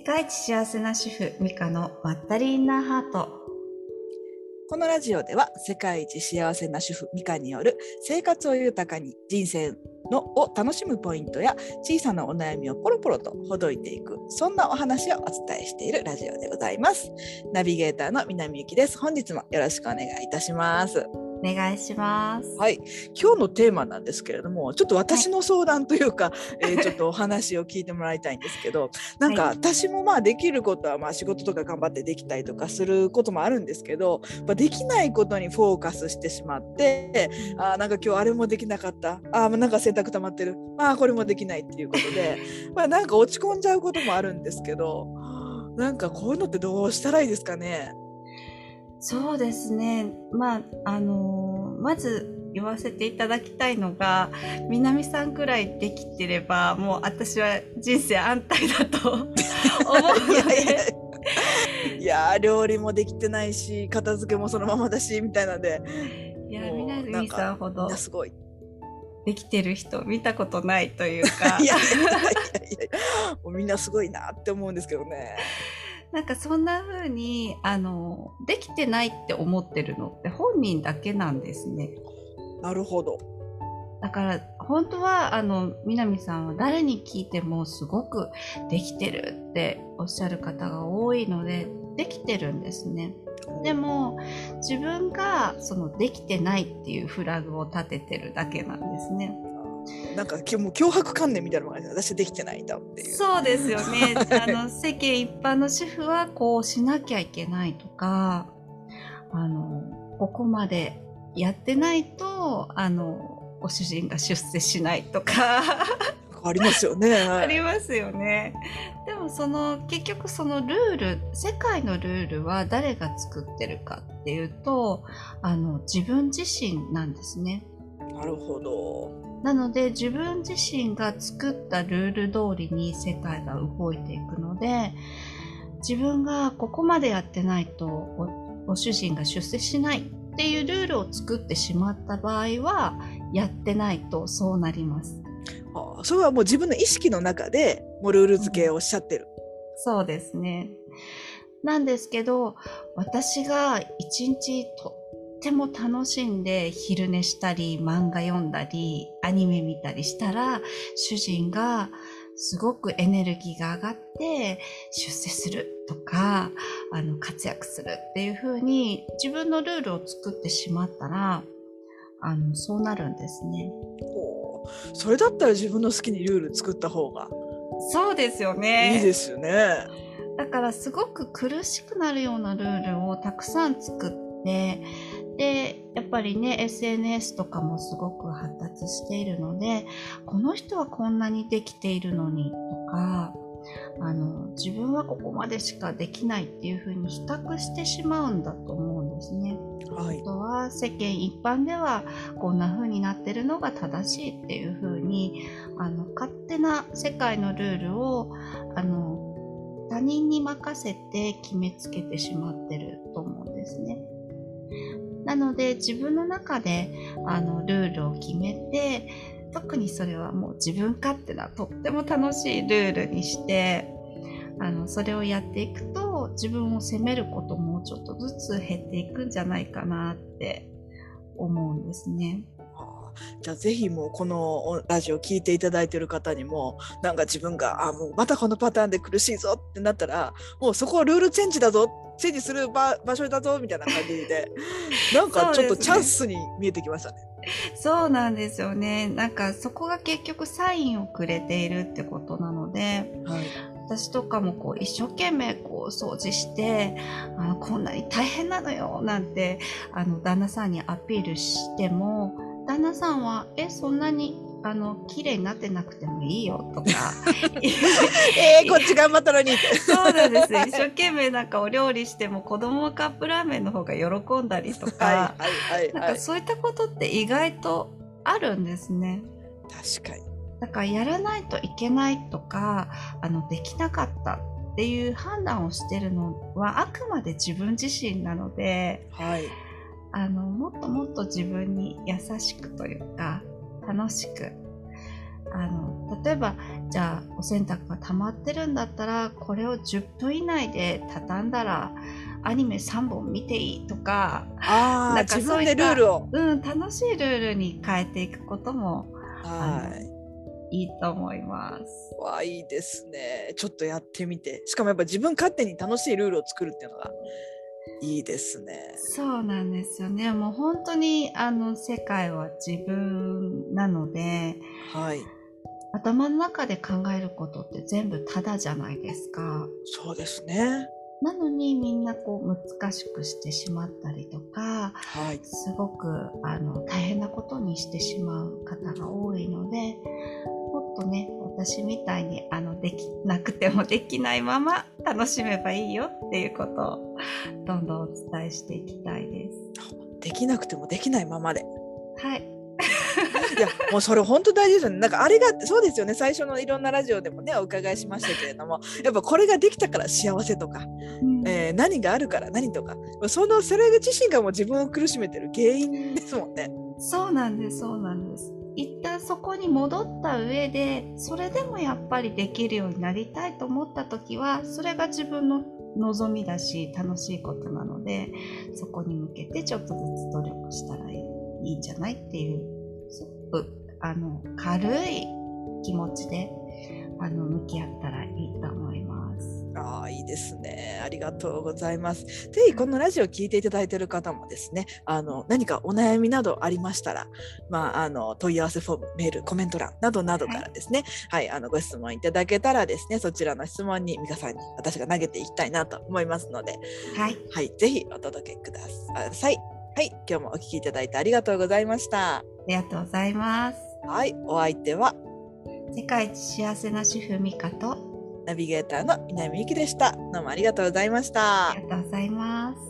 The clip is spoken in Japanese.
世界一幸せな主婦ミカのまったりインナーハート。このラジオでは世界一幸せな主婦ミカによる生活を豊かに人生のを楽しむポイントや小さなお悩みをポロポロとほどいていくそんなお話をお伝えしているラジオでございます。ナビゲーターの南由紀です。本日もよろしくお願いいたします。お願いします。はい、今日のテーマなんですけれども、ちょっと私の相談というか、はい、えー、ちょっとお話を聞いてもらいたいんですけど、なんか私もまあできることはまあ仕事とか頑張ってできたりとかすることもあるんですけど、まあ、できないことにフォーカスしてしまって、あなんか今日あれもできなかった、あなんか洗濯溜まってる、あこれもできないっていうことで、まあなんか落ち込んじゃうこともあるんですけど、なんかこういうのってどうしたらいいですかね。そうですね。まあ、あのー、まず言わせていただきたいのが、南さんくらいできてれば、もう私は人生安泰だと思うので。いや料理もできてないし、片付けもそのままだし、みたいなで。いや、南さんほど。すごい。できてる人見たことないというか。いやいやいやいや、もうみんなすごいなって思うんですけどね。なんかそんな風にあのできてないって思ってるのって本人だけなんですね。なるほど。だから本当はあの南さんは誰に聞いてもすごくできてるっておっしゃる方が多いのでできてるんですね。でも自分がそのできてないっていうフラグを立ててるだけなんですね。なんかもう脅迫観念みたいなのが私できてないんだっていう。そうですよね。あの世間一般の主婦はこうしなきゃいけないとか、あのここまでやってないとあのご主人が出世しないとか。ありますよね、はい、ありますよね。でもその結局そのルール世界のルールは誰が作ってるかっていうとあの自分自身なんですね。なるほど。なので自分自身が作ったルール通りに世界が動いていくので自分がここまでやってないとご主人が出世しないっていうルールを作ってしまった場合はやってないとそうなります。あそれはもう自分の意識の中でもうルール付けをおっしゃってる、うん、そうですね。なんですけど私が一日とっても楽しんで昼寝したり漫画読んだりアニメ見たりしたら主人がすごくエネルギーが上がって出世するとかあの活躍するっていう風に自分のルールを作ってしまったらあのそうなるんですね。それだったら自分の好きにルール作った方がそうですよね。いいですよね。だからすごく苦しくなるようなルールをたくさん作ってでやっぱりね SNS とかもすごく発達しているのでこの人はこんなにできているのにとかあの自分はここまでしかできないっていうふうに比較してしまうんだと思うんですね。はい、あとは世間一般ではこんな風になってるのが正しいっていう風にあの勝手な世界のルールをあの他人に任せて決めつけてしまってると思うんですね。なので自分の中であのルールを決めて特にそれはもう自分勝手なとっても楽しいルールにしてあのそれをやっていくと自分を責めることもちょっとずつ減っていくんじゃないかなって思うんですね。じゃあぜひもうこのラジオ聞いていただいてる方にもなんか自分があもうまたこのパターンで苦しいぞってなったらもうそこはルールチェンジだぞチェンジする場場所だぞみたいな感じで なんかちょっとチャンスに見えてきましたね。そうなんですよね。なんかそこが結局サインをくれているってことなので、はい、私とかもこう一生懸命こう掃除してあこんなに大変なのよなんてあの旦那さんにアピールしても旦那さんは「えそんなにあの綺麗になってなくてもいいよ」とか。えー、こっち頑張ったのに。そうなんです。一生懸命なんかお料理しても子供はカップラーメンの方が喜んだりとか、なんかそういったことって意外とあるんですね。確かに。だからやらないといけないとかあのできなかったっていう判断をしてるのはあくまで自分自身なので、はい、あのもっともっと自分に優しくというか楽しく。あの例えばじゃあお洗濯が溜まってるんだったらこれを10分以内で畳んだらアニメ3本見ていいとかああ自分でルールを、うん、楽しいルールに変えていくこともはい。いいと思います。わいいですね。ちょっとやってみて。しかもやっぱ自分勝手に楽しいルールを作るっていうのがいいですね。そうなんですよね。もう本当にあの世界は自分なので、はい。頭の中で考えることって全部ただじゃないですか。そうですね。なのにみんなこう難しくしてしまったりとか、はい、すごくあの大変なことにしてしまう方が多いのでもっとね私みたいにあのできなくてもできないまま楽しめばいいよっていうことをどんどんお伝えしていきたいです。できなくてもできないままで。はい。いやもうそれ本当大事ですよね。なんかあれがそうですよね最初のいろんなラジオでもねお伺いしましたけれどもやっぱこれができたから幸せとか、うん、えー、何があるから何とかそのそれ自身がもう自分を苦しめてる原因ですもんね。そうなんですそうなんです。一旦そこに戻った上でそれでもやっぱりできるようになりたいと思った時はそれが自分の望みだし楽しいことなのでそこに向けてちょっとずつ努力したらいいんじゃないっていうすごくあの軽い気持ちであの向き合ったらいいと思います。いいですね。ありがとうございます。ぜひこのラジオを聞いていただいている方もですね、あの何かお悩みなどありましたら、まああの問い合わせフォーム、メール、コメント欄などなどからですね、はい、はい、あのご質問いただけたらですね、そちらの質問に美香さんに私が投げていきたいなと思いますので、はい、はい、ぜひお届けください。はい、今日もお聞きいただいてありがとうございました。ありがとうございます。はい、お相手は？世界一幸せな主婦美香とナビゲーターの南由紀でした。どうもありがとうございました。ありがとうございます。